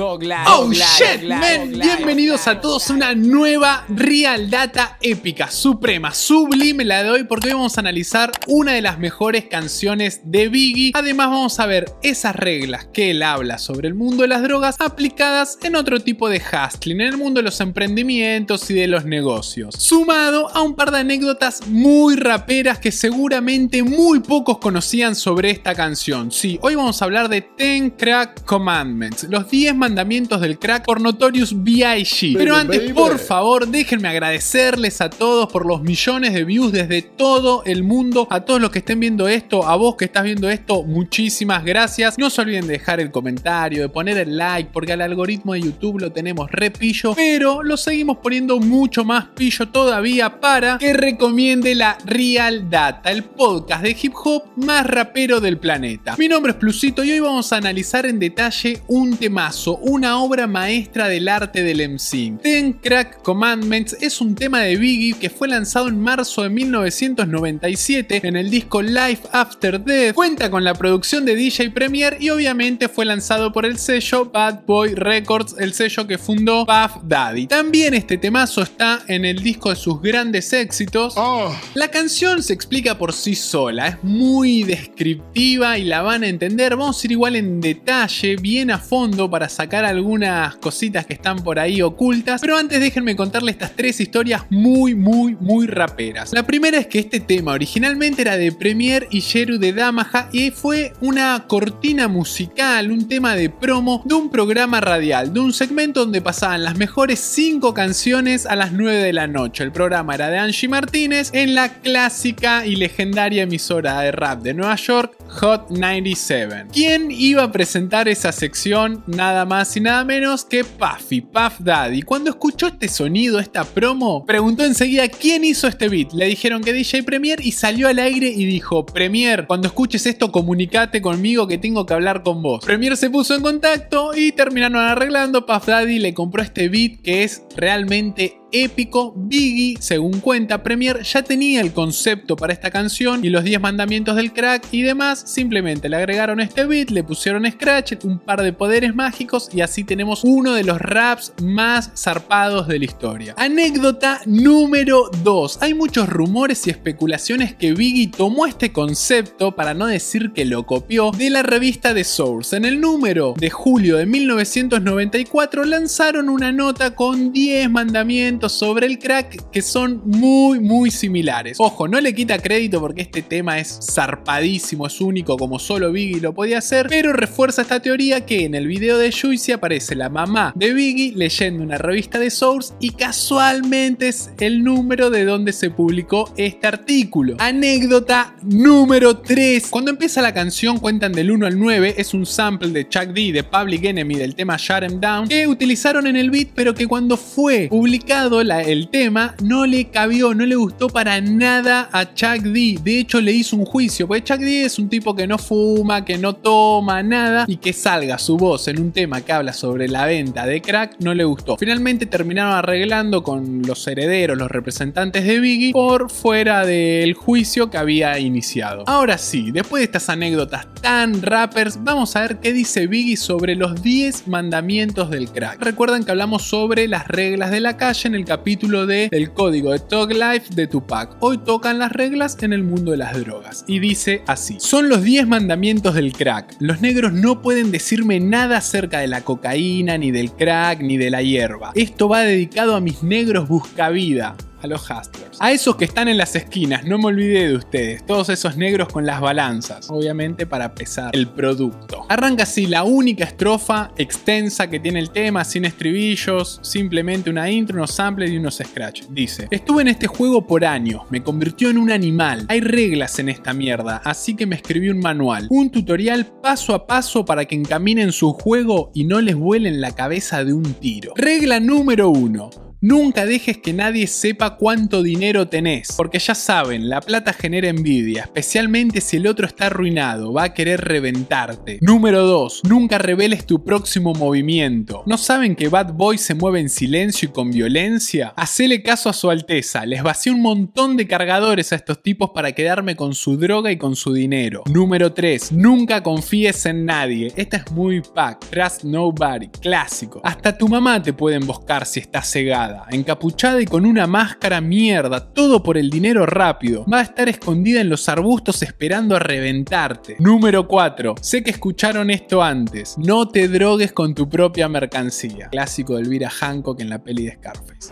Oh shit, man. Bienvenidos a todos a una nueva Real Data épica, suprema, sublime la de hoy porque hoy vamos a analizar una de las mejores canciones de Biggie. Además vamos a ver esas reglas que él habla sobre el mundo de las drogas aplicadas en otro tipo de hustling, en el mundo de los emprendimientos y de los negocios. Sumado a un par de anécdotas muy raperas que seguramente muy pocos conocían sobre esta canción. Sí, hoy vamos a hablar de Ten Crack Commandments, los 10 mandamientos del crack por Notorious B.I.G. Pero antes, por favor, déjenme agradecerles a todos por los millones de views desde todo el mundo. A todos los que estén viendo esto, a vos que estás viendo esto, muchísimas gracias. No se olviden de dejar el comentario, de poner el like, porque al algoritmo de YouTube lo tenemos repillo, pero lo seguimos poniendo mucho más pillo todavía para que recomiende la Real Data, el podcast de hip hop más rapero del planeta. Mi nombre es Plusito y hoy vamos a analizar en detalle un temazo una obra maestra del arte del MC. Ten Crack Commandments es un tema de Biggie que fue lanzado en marzo de 1997 en el disco Life After Death. Cuenta con la producción de DJ Premier y obviamente fue lanzado por el sello Bad Boy Records, el sello que fundó Puff Daddy. También este temazo está en el disco de sus grandes éxitos. Oh. La canción se explica por sí sola, es muy descriptiva y la van a entender. Vamos a ir igual en detalle, bien a fondo para sacar algunas cositas que están por ahí ocultas. Pero antes déjenme contarles estas tres historias muy, muy, muy raperas. La primera es que este tema originalmente era de Premier y Jeru de Damaha y fue una cortina musical, un tema de promo de un programa radial, de un segmento donde pasaban las mejores 5 canciones a las 9 de la noche. El programa era de Angie Martínez en la clásica y legendaria emisora de rap de Nueva York, Hot 97. ¿Quién iba a presentar esa sección? Nada más y nada menos que Puffy, Puff Daddy. Cuando escuchó este sonido, esta promo, preguntó enseguida quién hizo este beat. Le dijeron que DJ Premier y salió al aire y dijo, Premier, cuando escuches esto comunicate conmigo que tengo que hablar con vos. Premier se puso en contacto y terminaron arreglando. Puff Daddy le compró este beat que es realmente épico, Biggie, según cuenta Premier, ya tenía el concepto para esta canción y los 10 mandamientos del crack y demás, simplemente le agregaron este beat, le pusieron scratch, un par de poderes mágicos y así tenemos uno de los raps más zarpados de la historia. Anécdota número 2. Hay muchos rumores y especulaciones que Biggie tomó este concepto, para no decir que lo copió, de la revista The Source. En el número de julio de 1994 lanzaron una nota con 10 mandamientos sobre el crack que son muy muy similares. Ojo, no le quita crédito porque este tema es zarpadísimo, es único como solo Biggie lo podía hacer, pero refuerza esta teoría que en el video de Juicy aparece la mamá de Biggie leyendo una revista de Source y casualmente es el número de donde se publicó este artículo. Anécdota número 3. Cuando empieza la canción cuentan del 1 al 9, es un sample de Chuck D de Public Enemy del tema Shut Em Down que utilizaron en el beat pero que cuando fue publicado el tema no le cabió, no le gustó para nada a Chuck D. De hecho, le hizo un juicio, porque Chuck D es un tipo que no fuma, que no toma nada y que salga su voz en un tema que habla sobre la venta de crack no le gustó. Finalmente terminaron arreglando con los herederos, los representantes de Biggie, por fuera del juicio que había iniciado. Ahora sí, después de estas anécdotas tan rappers, vamos a ver qué dice Biggie sobre los 10 mandamientos del crack. Recuerden que hablamos sobre las reglas de la calle en el capítulo de El código de Talk Life de Tupac. Hoy tocan las reglas en el mundo de las drogas. Y dice así: Son los 10 mandamientos del crack. Los negros no pueden decirme nada acerca de la cocaína, ni del crack, ni de la hierba. Esto va dedicado a mis negros buscavida a los hustlers. A esos que están en las esquinas, no me olvidé de ustedes, todos esos negros con las balanzas, obviamente para pesar el producto. Arranca así la única estrofa extensa que tiene el tema, sin estribillos, simplemente una intro, unos samples y unos scratch. Dice, estuve en este juego por años, me convirtió en un animal, hay reglas en esta mierda, así que me escribí un manual, un tutorial paso a paso para que encaminen su juego y no les vuelen la cabeza de un tiro. Regla número 1 Nunca dejes que nadie sepa cuánto dinero tenés, porque ya saben, la plata genera envidia, especialmente si el otro está arruinado, va a querer reventarte. Número 2. Nunca reveles tu próximo movimiento. ¿No saben que Bad Boy se mueve en silencio y con violencia? Hacele caso a su alteza, les vacié un montón de cargadores a estos tipos para quedarme con su droga y con su dinero. Número 3. Nunca confíes en nadie. Esta es muy pack. Trust nobody. Clásico. Hasta tu mamá te puede emboscar si está cegada, encapuchada y con una máscara mierda, todo por el dinero rápido. Va a estar escondida en los arbustos esperando a reventarte. Número 4. Sé que escucharon esto antes. No te drogues con tu propia mercancía. Clásico de Elvira Hancock en la peli de Scarface.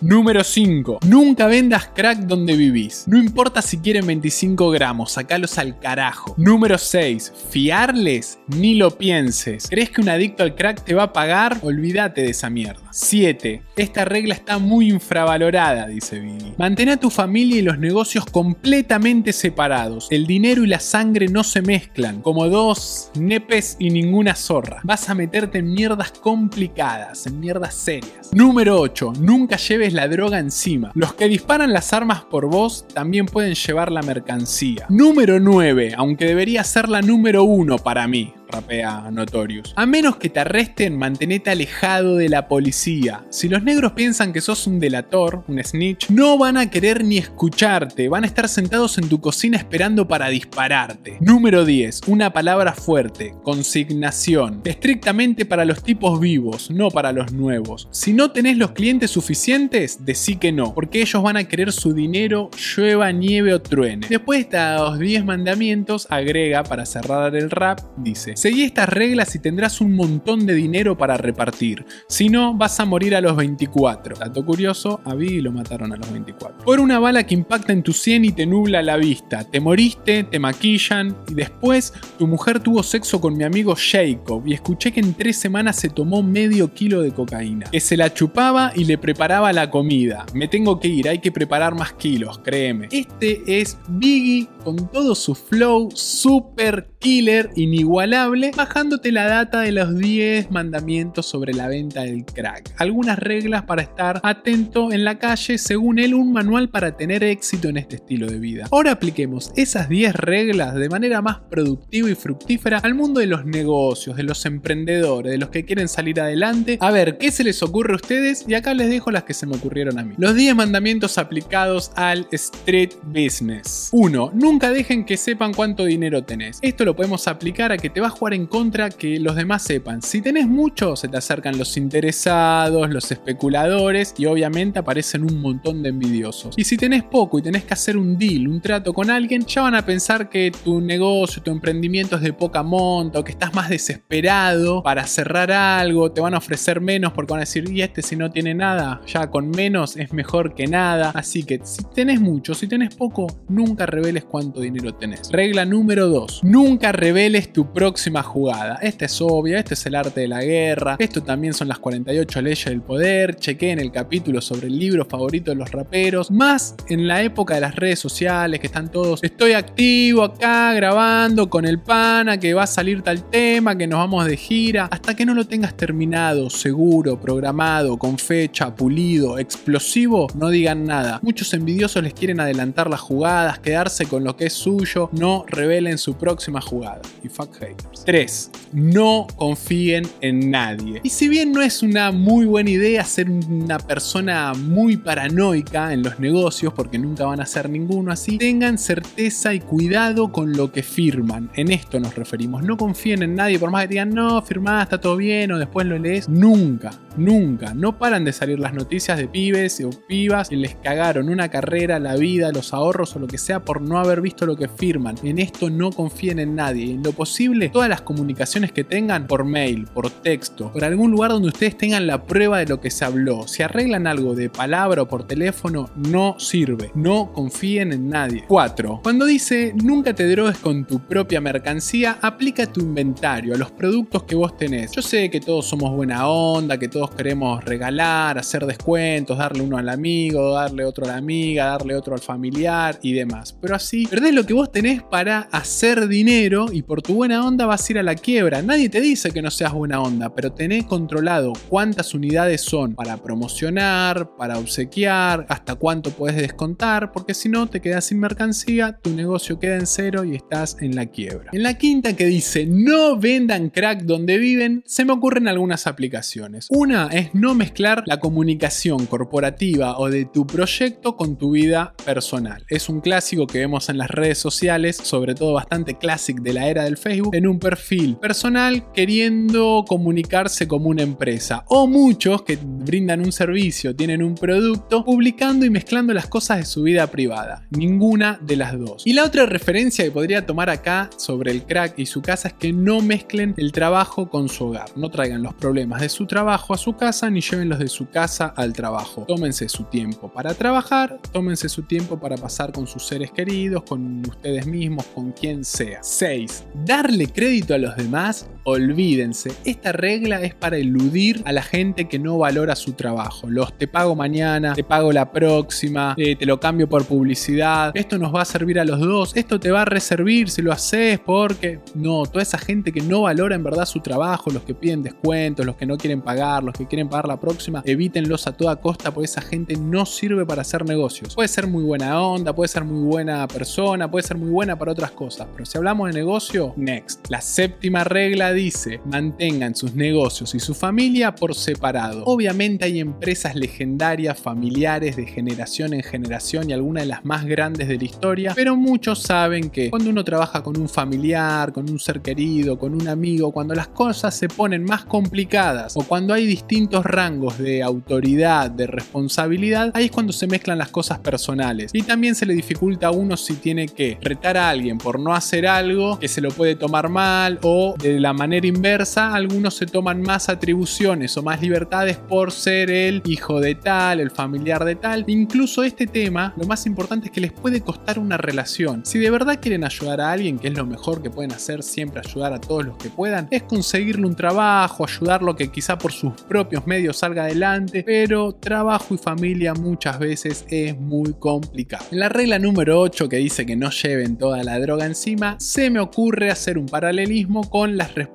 Número 5. Nunca vendas crack donde vivís. No importa si quieren 25 gramos, sacalos al carajo. Número 6. Fiarles, ni lo pienses. ¿Crees que un adicto al crack te va a pagar? Olvídate de esa mierda. 7. Esta regla está muy infravalorada, dice Billy. Mantén a tu familia y los negocios completamente separados. El dinero y la sangre no se mezclan, como dos nepes y ninguna zorra. Vas a meterte en mierdas complicadas, en mierdas serias. Número 8. Nunca lleves la droga encima. Los que disparan las armas por vos también pueden llevar la mercancía. Número 9. Aunque debería ser la número 1 para mí rapea Notorious. A menos que te arresten, mantenete alejado de la policía. Si los negros piensan que sos un delator, un snitch, no van a querer ni escucharte, van a estar sentados en tu cocina esperando para dispararte. Número 10. Una palabra fuerte, consignación. Estrictamente para los tipos vivos, no para los nuevos. Si no tenés los clientes suficientes, decí que no, porque ellos van a querer su dinero, llueva, nieve o truene. Después de estos 10 mandamientos, agrega para cerrar el rap, dice, Seguí estas reglas y tendrás un montón de dinero para repartir. Si no, vas a morir a los 24. Dato curioso, a Biggie lo mataron a los 24. Por una bala que impacta en tu sien y te nubla la vista. Te moriste, te maquillan y después tu mujer tuvo sexo con mi amigo Jacob y escuché que en tres semanas se tomó medio kilo de cocaína. Que se la chupaba y le preparaba la comida. Me tengo que ir, hay que preparar más kilos, créeme. Este es Biggie con todo su flow super killer, inigualable, bajándote la data de los 10 mandamientos sobre la venta del crack. Algunas reglas para estar atento en la calle, según él, un manual para tener éxito en este estilo de vida. Ahora apliquemos esas 10 reglas de manera más productiva y fructífera al mundo de los negocios, de los emprendedores, de los que quieren salir adelante. A ver, ¿qué se les ocurre a ustedes? Y acá les dejo las que se me ocurrieron a mí. Los 10 mandamientos aplicados al street business. 1. Nunca dejen que sepan cuánto dinero tenés. Esto lo podemos aplicar a que te va a jugar en contra que los demás sepan. Si tenés mucho, se te acercan los interesados, los especuladores y obviamente aparecen un montón de envidiosos. Y si tenés poco y tenés que hacer un deal, un trato con alguien, ya van a pensar que tu negocio, tu emprendimiento es de poca monta o que estás más desesperado para cerrar algo, te van a ofrecer menos porque van a decir, y este si no tiene nada, ya con menos es mejor que nada. Así que si tenés mucho, si tenés poco, nunca reveles cuánto dinero tenés. Regla número 2. Nunca reveles tu próxima jugada. Esta es obvia, este es el arte de la guerra. Esto también son las 48 leyes del poder. Chequeen el capítulo sobre el libro favorito de los raperos. Más en la época de las redes sociales, que están todos. Estoy activo acá grabando con el pana, que va a salir tal tema, que nos vamos de gira. Hasta que no lo tengas terminado, seguro, programado, con fecha, pulido, explosivo, no digan nada. Muchos envidiosos les quieren adelantar las jugadas, quedarse con lo que es suyo. No revelen su próxima jugada. Y fuck haters. 3. No confíen en nadie. Y si bien no es una muy buena idea ser una persona muy paranoica en los negocios, porque nunca van a ser ninguno así, tengan certeza y cuidado con lo que firman. En esto nos referimos. No confíen en nadie, por más que digan, no, firmá, está todo bien, o después lo lees. Nunca, nunca. No paran de salir las noticias de pibes o pibas que les cagaron una carrera, la vida, los ahorros o lo que sea por no haber visto lo que firman. En esto no confíen en nadie. En lo posible, todas las comunicaciones que tengan por mail, por texto, por algún lugar donde ustedes tengan la prueba de lo que se habló. Si arreglan algo de palabra o por teléfono, no sirve. No confíen en nadie. 4. Cuando dice nunca te drogues con tu propia mercancía, aplica tu inventario a los productos que vos tenés. Yo sé que todos somos buena onda, que todos queremos regalar, hacer descuentos, darle uno al amigo, darle otro a la amiga, darle otro al familiar y demás. Pero así perdés lo que vos tenés para hacer dinero y por tu buena onda vas a ir a la quiebra. Nadie te dice que no seas buena onda, pero tenés controlado cuántas unidades son para promocionar, para obsequiar, hasta cuánto puedes descontar, porque si no te quedas sin mercancía, tu negocio queda en cero y estás en la quiebra. En la quinta que dice no vendan crack donde viven, se me ocurren algunas aplicaciones. Una es no mezclar la comunicación corporativa o de tu proyecto con tu vida personal. Es un clásico que vemos en las redes sociales, sobre todo bastante clásico de la era del Facebook, en un perfil personal queriendo comunicarse como una empresa. O muchos que brindan un servicio, tienen un producto, publicando y mezclando las cosas de su vida privada. Ninguna de las dos. Y la otra referencia que podría tomar acá sobre el crack y su casa es que no mezclen el trabajo con su hogar. No traigan los problemas de su trabajo su casa ni lleven los de su casa al trabajo. Tómense su tiempo para trabajar, tómense su tiempo para pasar con sus seres queridos, con ustedes mismos, con quien sea. 6. Darle crédito a los demás, olvídense. Esta regla es para eludir a la gente que no valora su trabajo. Los te pago mañana, te pago la próxima, eh, te lo cambio por publicidad. Esto nos va a servir a los dos, esto te va a reservir si lo haces porque... No, toda esa gente que no valora en verdad su trabajo, los que piden descuentos, los que no quieren pagar, los que quieren pagar la próxima, evítenlos a toda costa porque esa gente no sirve para hacer negocios. Puede ser muy buena onda, puede ser muy buena persona, puede ser muy buena para otras cosas, pero si hablamos de negocio, next. La séptima regla dice, mantengan sus negocios y su familia por separado. Obviamente hay empresas legendarias, familiares, de generación en generación y algunas de las más grandes de la historia, pero muchos saben que cuando uno trabaja con un familiar, con un ser querido, con un amigo, cuando las cosas se ponen más complicadas o cuando hay distintos rangos de autoridad, de responsabilidad, ahí es cuando se mezclan las cosas personales. Y también se le dificulta a uno si tiene que retar a alguien por no hacer algo que se lo puede tomar mal o de la manera inversa, algunos se toman más atribuciones o más libertades por ser el hijo de tal, el familiar de tal. Incluso este tema, lo más importante es que les puede costar una relación. Si de verdad quieren ayudar a alguien, que es lo mejor que pueden hacer, siempre ayudar a todos los que puedan, es conseguirle un trabajo, ayudarlo que quizá por sus propios medios salga adelante, pero trabajo y familia muchas veces es muy complicado. En la regla número 8 que dice que no lleven toda la droga encima, se me ocurre hacer un paralelismo con las responsabilidades.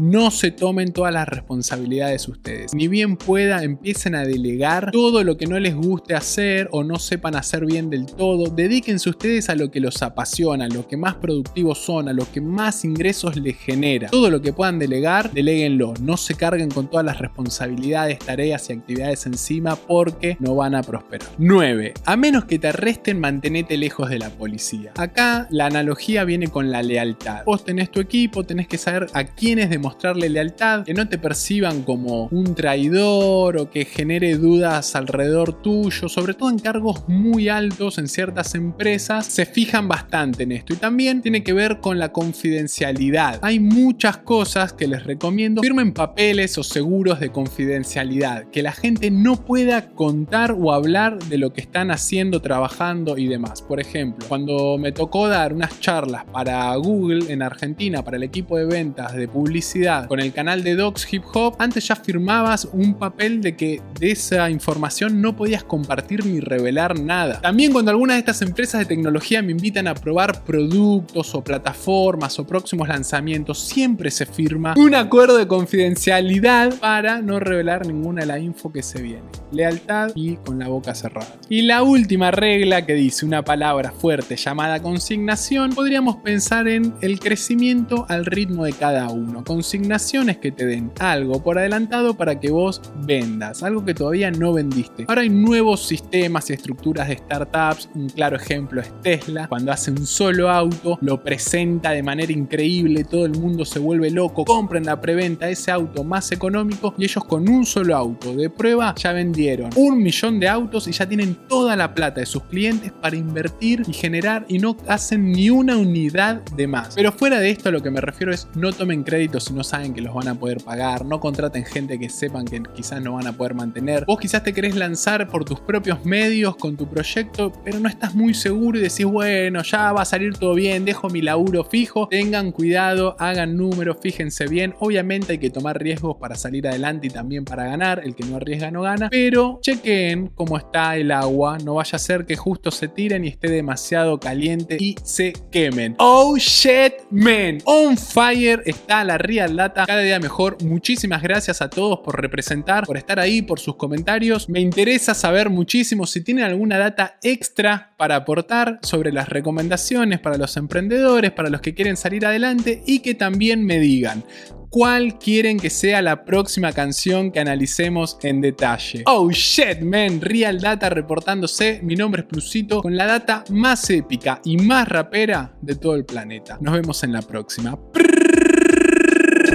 No se tomen todas las responsabilidades ustedes. Ni bien pueda, empiecen a delegar todo lo que no les guste hacer o no sepan hacer bien del todo. Dedíquense ustedes a lo que los apasiona, a lo que más productivos son, a lo que más ingresos les genera. Todo lo que puedan delegar, deleguenlo. No se carguen con todas las responsabilidades, tareas y actividades encima porque no van a prosperar. 9. A menos que te arresten, mantenete lejos de la policía. Acá la analogía viene con la lealtad. Vos tenés tu equipo, tenés que saber a quiénes demostrarle lealtad, que no te perciban como un traidor o que genere dudas alrededor tuyo, sobre todo en cargos muy altos en ciertas empresas, se fijan bastante en esto y también tiene que ver con la confidencialidad. Hay muchas cosas que les recomiendo, firmen papeles o seguros de confidencialidad, que la gente no pueda contar o hablar de lo que están haciendo, trabajando y demás. Por ejemplo, cuando me tocó dar unas charlas para Google en Argentina, para el equipo de ventas de publicidad con el canal de Docs Hip Hop, antes ya firmabas un papel de que de esa información no podías compartir ni revelar nada. También cuando algunas de estas empresas de tecnología me invitan a probar productos o plataformas o próximos lanzamientos, siempre se firma un acuerdo de confidencialidad para no revelar ninguna de la info que se viene. Lealtad y con la boca cerrada. Y la última regla que dice una palabra fuerte llamada consignación, podríamos pensar en el crecimiento al ritmo de cada uno. Consignaciones que te den algo por adelantado para que vos vendas, algo que todavía no vendiste. Ahora hay nuevos sistemas y estructuras de startups, un claro ejemplo es Tesla, cuando hace un solo auto, lo presenta de manera increíble, todo el mundo se vuelve loco, compren la preventa ese auto más económico y ellos con un solo auto de prueba ya vendieron un millón de autos y ya tienen toda la plata de sus clientes para invertir y generar y no hacen ni una unidad de más. Pero fuera de esto lo que me refiero es no tomen créditos si no saben que los van a poder pagar, no contraten gente que sepan que quizás no van a poder mantener. Vos quizás te querés lanzar por tus propios medios con tu proyecto, pero no estás muy seguro y decís, bueno, ya va a salir todo bien, dejo mi laburo fijo. Tengan cuidado, hagan números, fíjense bien. Obviamente hay que tomar riesgos para salir adelante y también para ganar. El que no arriesga no gana. Pero chequen cómo está el agua. No vaya a ser que justo se tiren y esté demasiado caliente y se quemen. Oh shit, man. On fire está la Real Data. Cada día mejor. Muchísimas gracias a todos por representar, por estar ahí, por sus comentarios. Me interesa saber muchísimo si tienen alguna data extra para aportar sobre las recomendaciones para los emprendedores, para los que quieren salir adelante y que también me digan cuál quieren que sea la próxima canción que analicemos en detalle. Oh shit, man, Real Data reportándose. Mi nombre es Plusito con la data más épica y más rapera de todo el planeta. Nos vemos en la próxima.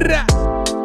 Brrr.